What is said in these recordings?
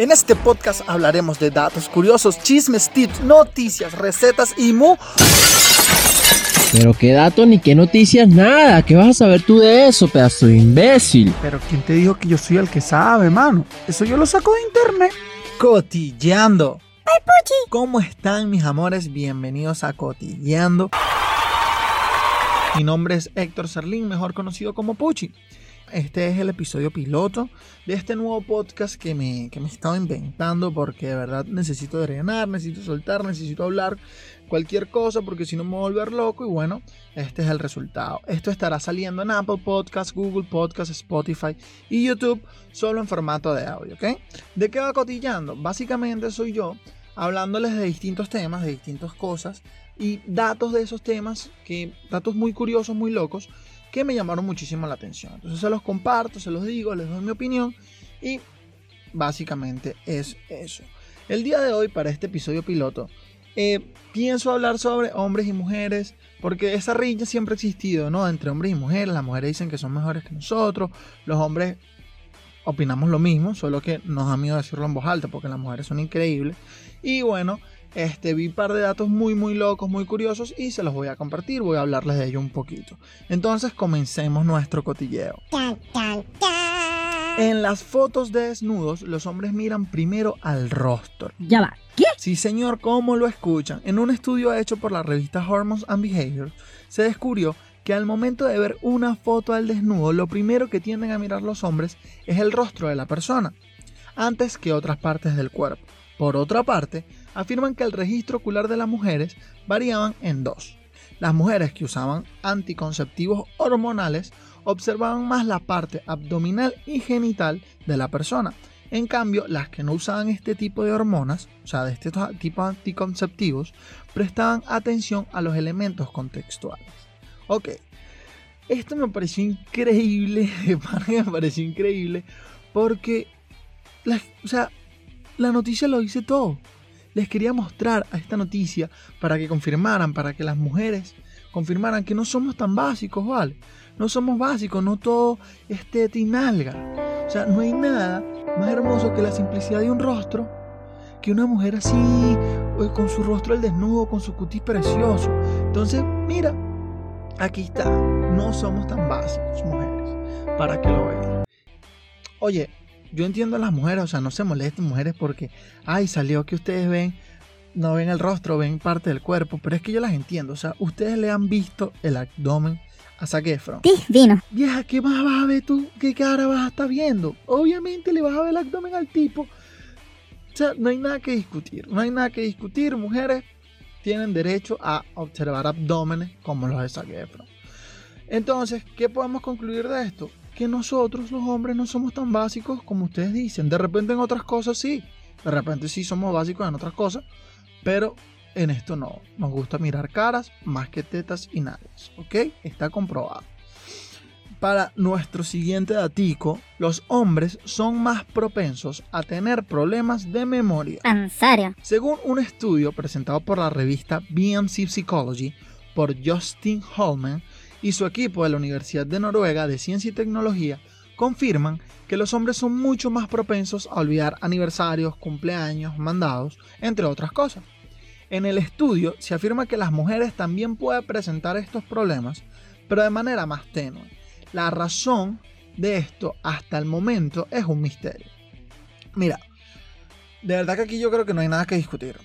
En este podcast hablaremos de datos curiosos, chismes, tips, noticias, recetas y mu... Pero qué datos ni qué noticias, nada. ¿Qué vas a saber tú de eso, pedazo de imbécil? Pero ¿quién te dijo que yo soy el que sabe, mano? Eso yo lo saco de internet. Cotilleando. ¡Ay, Puchi! ¿Cómo están mis amores? Bienvenidos a Cotilleando. Mi nombre es Héctor Serlín, mejor conocido como Puchi. Este es el episodio piloto de este nuevo podcast que me, que me he estado inventando porque de verdad necesito drenar, necesito soltar, necesito hablar cualquier cosa porque si no me voy a volver loco y bueno, este es el resultado. Esto estará saliendo en Apple Podcasts, Google Podcasts, Spotify y YouTube solo en formato de audio, ¿ok? ¿De qué va cotillando? Básicamente soy yo hablándoles de distintos temas, de distintas cosas y datos de esos temas, que datos muy curiosos, muy locos, que me llamaron muchísimo la atención. Entonces se los comparto, se los digo, les doy mi opinión y básicamente es eso. El día de hoy, para este episodio piloto, eh, pienso hablar sobre hombres y mujeres, porque esa riña siempre ha existido, ¿no? Entre hombres y mujeres. Las mujeres dicen que son mejores que nosotros, los hombres opinamos lo mismo, solo que nos da miedo decirlo en voz alta, porque las mujeres son increíbles. Y bueno, este, vi un par de datos muy muy locos, muy curiosos y se los voy a compartir, voy a hablarles de ello un poquito. Entonces comencemos nuestro cotilleo. En las fotos de desnudos, los hombres miran primero al rostro. Ya va, ¿qué? Sí, señor, ¿cómo lo escuchan? En un estudio hecho por la revista Hormones and Behavior, se descubrió que al momento de ver una foto al desnudo, lo primero que tienden a mirar los hombres es el rostro de la persona, antes que otras partes del cuerpo. Por otra parte, afirman que el registro ocular de las mujeres variaban en dos. Las mujeres que usaban anticonceptivos hormonales observaban más la parte abdominal y genital de la persona. En cambio, las que no usaban este tipo de hormonas, o sea, de este tipo de anticonceptivos, prestaban atención a los elementos contextuales. Ok, esto me pareció increíble, me pareció increíble, porque, o sea, la noticia lo dice todo. Les quería mostrar a esta noticia para que confirmaran, para que las mujeres confirmaran que no somos tan básicos, ¿vale? No somos básicos, no todo es teta y nalga. O sea, no hay nada más hermoso que la simplicidad de un rostro, que una mujer así, con su rostro al desnudo, con su cutis precioso. Entonces, mira, aquí está. No somos tan básicos, mujeres, para que lo vean. Oye, yo entiendo a las mujeres, o sea, no se molesten mujeres porque, ay, salió que ustedes ven, no ven el rostro, ven parte del cuerpo, pero es que yo las entiendo, o sea, ustedes le han visto el abdomen a Zac Efron. Divino. Vieja, ¿qué más vas a ver tú? ¿Qué cara vas a estar viendo? Obviamente le vas a ver el abdomen al tipo. O sea, no hay nada que discutir, no hay nada que discutir, mujeres tienen derecho a observar abdómenes como los de Zac Efron. Entonces, ¿qué podemos concluir de esto? Que nosotros los hombres no somos tan básicos como ustedes dicen. De repente en otras cosas sí. De repente sí somos básicos en otras cosas. Pero en esto no. Nos gusta mirar caras más que tetas y nalgas. ¿Ok? Está comprobado. Para nuestro siguiente datico, los hombres son más propensos a tener problemas de memoria. ¿En serio? Según un estudio presentado por la revista BMC Psychology por Justin Holman, y su equipo de la Universidad de Noruega de Ciencia y Tecnología confirman que los hombres son mucho más propensos a olvidar aniversarios, cumpleaños, mandados, entre otras cosas. En el estudio se afirma que las mujeres también pueden presentar estos problemas, pero de manera más tenue. La razón de esto hasta el momento es un misterio. Mira, de verdad que aquí yo creo que no hay nada que discutir.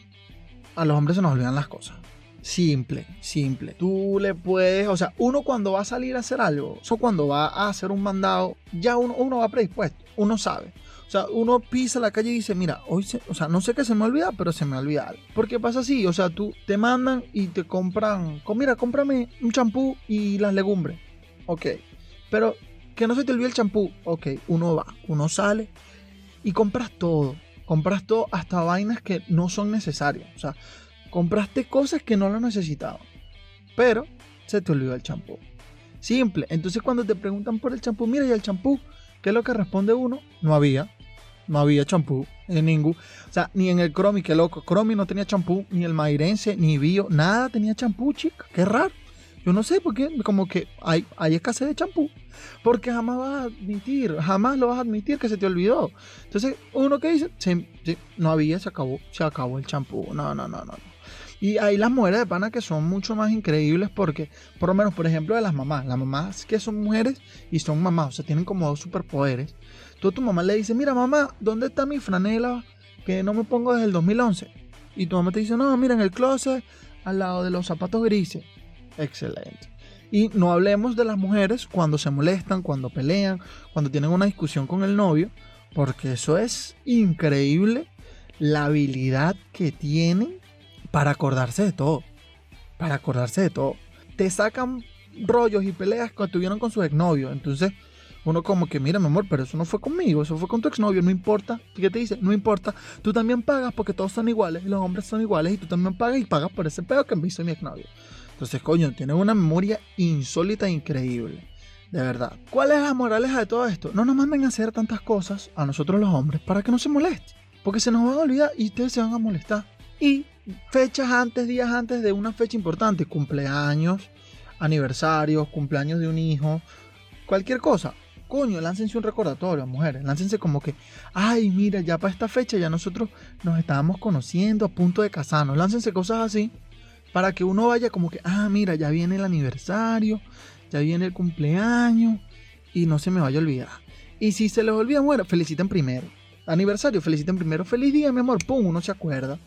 A los hombres se nos olvidan las cosas. Simple, simple. Tú le puedes, o sea, uno cuando va a salir a hacer algo, o cuando va a hacer un mandado, ya uno, uno va predispuesto, uno sabe. O sea, uno pisa la calle y dice, mira, hoy, o sea, no sé qué se me olvida, pero se me olvida algo. Porque pasa así, o sea, tú te mandan y te compran, mira, cómprame un champú y las legumbres. Ok, pero que no se te olvide el champú. Ok, uno va, uno sale y compras todo. Compras todo hasta vainas que no son necesarias. O sea, compraste cosas que no lo necesitaban, pero se te olvidó el champú. Simple. Entonces cuando te preguntan por el champú, mira, ¿y el champú? ¿Qué es lo que responde uno? No había. No había champú en ningún. O sea, ni en el Cromi, qué loco. Cromi no tenía champú, ni el Mairense, ni Bio, nada tenía champú, chica. Qué raro. Yo no sé por qué, como que hay, hay escasez de champú. Porque jamás vas a admitir, jamás lo vas a admitir que se te olvidó. Entonces, uno que dice, "Sí, no había, se acabó, se acabó el champú. No, no, no, no. Y hay las mujeres de pana que son mucho más increíbles porque, por lo menos, por ejemplo, de las mamás. Las mamás que son mujeres y son mamás, o sea, tienen como dos superpoderes. Tú tu mamá le dices, mira mamá, ¿dónde está mi franela que no me pongo desde el 2011? Y tu mamá te dice, no, mira en el closet, al lado de los zapatos grises. Excelente. Y no hablemos de las mujeres cuando se molestan, cuando pelean, cuando tienen una discusión con el novio, porque eso es increíble la habilidad que tienen para acordarse de todo. Para acordarse de todo. Te sacan rollos y peleas que tuvieron con su exnovio. Entonces, uno como que, mira, mi amor, pero eso no fue conmigo, eso fue con tu exnovio, no importa. ¿Qué te dice? No importa. Tú también pagas porque todos son iguales los hombres son iguales y tú también pagas y pagas por ese pedo que me hizo mi exnovio. Entonces, coño, tienes una memoria insólita e increíble. De verdad. ¿Cuál es la moraleja de todo esto? No nos manden a hacer tantas cosas a nosotros los hombres para que no se moleste. Porque se nos van a olvidar y ustedes se van a molestar. Y fechas antes, días antes de una fecha importante, cumpleaños, aniversarios, cumpleaños de un hijo, cualquier cosa. Coño, láncense un recordatorio, mujeres. Láncense como que, ay, mira, ya para esta fecha ya nosotros nos estábamos conociendo a punto de casarnos. Láncense cosas así para que uno vaya como que, ah, mira, ya viene el aniversario, ya viene el cumpleaños y no se me vaya a olvidar. Y si se les olvida, bueno, feliciten primero. Aniversario, feliciten primero. Feliz día, mi amor. Pum, uno se acuerda.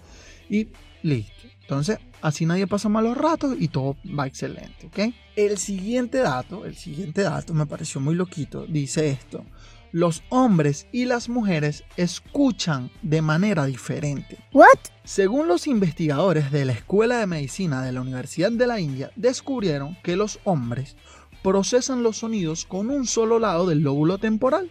Y listo. Entonces, así nadie pasa malos ratos y todo va excelente, ¿ok? El siguiente dato, el siguiente dato me pareció muy loquito. Dice esto. Los hombres y las mujeres escuchan de manera diferente. What? Según los investigadores de la Escuela de Medicina de la Universidad de la India, descubrieron que los hombres procesan los sonidos con un solo lado del lóbulo temporal.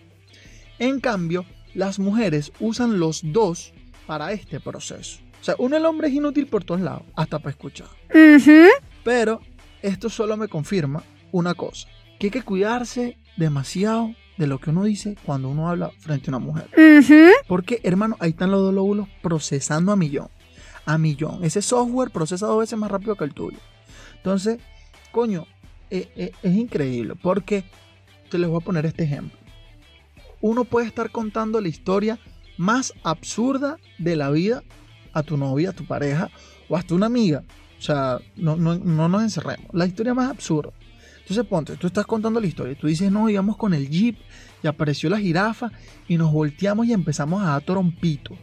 En cambio, las mujeres usan los dos para este proceso. O sea, uno el hombre es inútil por todos lados, hasta para escuchar. Mhm. Pero esto solo me confirma una cosa, que hay que cuidarse demasiado de lo que uno dice cuando uno habla frente a una mujer. Porque, hermano, ahí están los dos lóbulos procesando a millón. A millón. Ese software procesa dos veces más rápido que el tuyo. Entonces, coño, eh, eh, es increíble. Porque te les voy a poner este ejemplo. Uno puede estar contando la historia más absurda de la vida a tu novia, a tu pareja o hasta una amiga. O sea, no, no, no nos encerremos. La historia más absurda. Entonces ponte, tú estás contando la historia. Tú dices, no, íbamos con el jeep y apareció la jirafa y nos volteamos y empezamos a dar trompito.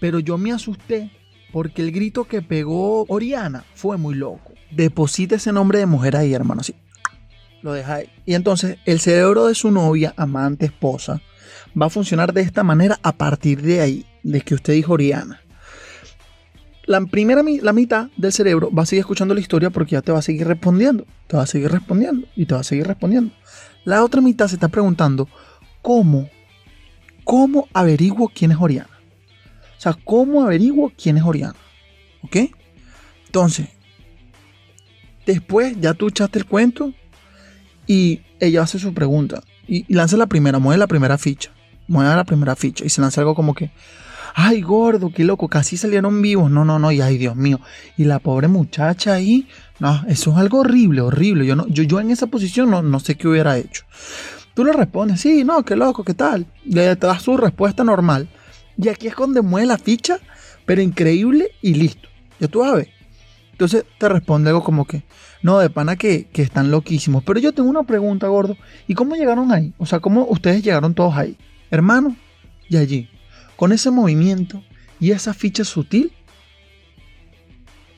Pero yo me asusté porque el grito que pegó Oriana fue muy loco. Deposita ese nombre de mujer ahí, hermano. Lo deja ahí. Y entonces el cerebro de su novia, amante, esposa, va a funcionar de esta manera a partir de ahí, de que usted dijo Oriana. La primera la mitad del cerebro va a seguir escuchando la historia porque ya te va a seguir respondiendo, te va a seguir respondiendo y te va a seguir respondiendo. La otra mitad se está preguntando cómo, cómo averiguo quién es Oriana. O sea, cómo averiguo quién es Oriana. ¿Ok? Entonces, después ya tú echaste el cuento y ella hace su pregunta y, y lanza la primera, mueve la primera ficha, mueve la primera ficha y se lanza algo como que, ay gordo, qué loco, casi salieron vivos, no, no, no, y ay Dios mío, y la pobre muchacha ahí, no, eso es algo horrible, horrible, yo, no, yo, yo en esa posición no, no sé qué hubiera hecho. Tú le respondes, sí, no, qué loco, qué tal, le das su respuesta normal y aquí es donde mueve la ficha, pero increíble y listo, ya tú ver. Entonces te responde algo como que, no, de pana que, que están loquísimos. Pero yo tengo una pregunta, gordo. ¿Y cómo llegaron ahí? O sea, ¿cómo ustedes llegaron todos ahí? Hermano, y allí, con ese movimiento y esa ficha sutil,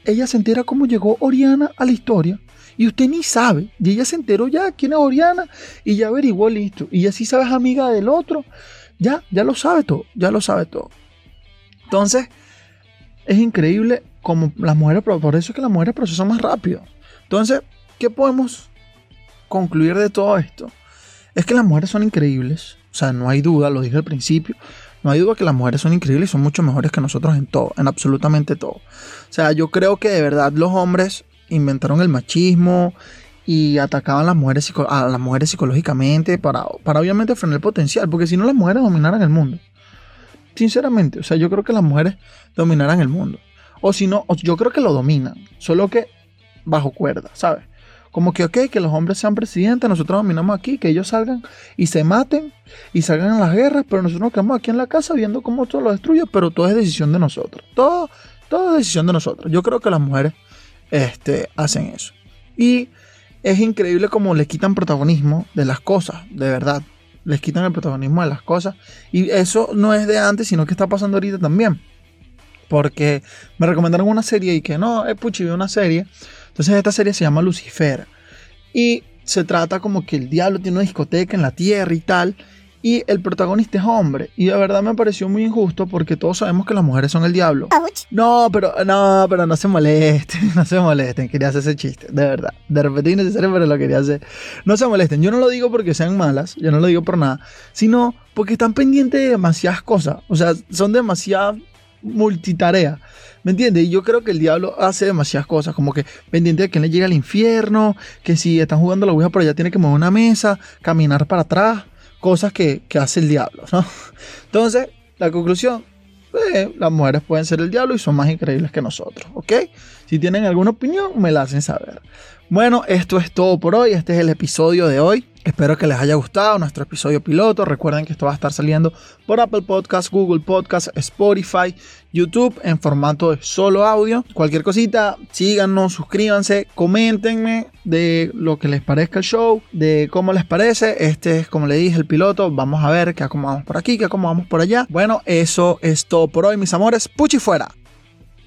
ella se entera cómo llegó Oriana a la historia. Y usted ni sabe. Y ella se enteró ya quién es Oriana. Y ya averiguó listo. Y así sabes amiga del otro. Ya, ya lo sabe todo. Ya lo sabe todo. Entonces, es increíble como las mujeres, por eso es que las mujeres procesan más rápido. Entonces, ¿qué podemos concluir de todo esto? Es que las mujeres son increíbles. O sea, no hay duda, lo dije al principio. No hay duda que las mujeres son increíbles y son mucho mejores que nosotros en todo, en absolutamente todo. O sea, yo creo que de verdad los hombres inventaron el machismo y atacaban a las mujeres, psicológicamente para, para obviamente frenar el potencial, porque si no las mujeres dominaran el mundo. Sinceramente, o sea, yo creo que las mujeres dominarán el mundo. O si no, yo creo que lo dominan, solo que bajo cuerda, ¿sabes? Como que, ok, que los hombres sean presidentes, nosotros dominamos aquí, que ellos salgan y se maten y salgan en las guerras, pero nosotros nos quedamos aquí en la casa viendo cómo todo lo destruye, pero todo es decisión de nosotros. Todo, todo es decisión de nosotros. Yo creo que las mujeres este, hacen eso. Y es increíble como le quitan protagonismo de las cosas, de verdad. Les quitan el protagonismo de las cosas. Y eso no es de antes, sino que está pasando ahorita también. Porque me recomendaron una serie y que no, es puchi, vi una serie. Entonces esta serie se llama Lucifer. Y se trata como que el diablo tiene una discoteca en la tierra y tal y el protagonista es hombre. Y de verdad me pareció muy injusto porque todos sabemos que las mujeres son el diablo. No, pero no, pero no se molesten, no se molesten. Quería hacer ese chiste, de verdad. De repente innecesario, pero lo quería hacer. No se molesten. Yo no lo digo porque sean malas, yo no lo digo por nada, sino porque están pendientes de demasiadas cosas. O sea, son demasiadas multitarea. ¿Me entiendes? Y yo creo que el diablo hace demasiadas cosas, como que pendiente de quién le llega al infierno, que si están jugando la ouija por allá tiene que mover una mesa, caminar para atrás cosas que, hace el diablo, ¿no? Entonces, la conclusión, eh, las mujeres pueden ser el diablo y son más increíbles que nosotros, ¿ok? Si tienen alguna opinión, me la hacen saber. Bueno, esto es todo por hoy, este es el episodio de hoy. Espero que les haya gustado nuestro episodio piloto. Recuerden que esto va a estar saliendo por Apple Podcasts, Google Podcasts, Spotify, YouTube en formato de solo audio. Cualquier cosita, síganos, suscríbanse, coméntenme de lo que les parezca el show, de cómo les parece. Este es, como le dije, el piloto. Vamos a ver qué acomodamos por aquí, qué acomodamos por allá. Bueno, eso es todo por hoy, mis amores. Puchi fuera.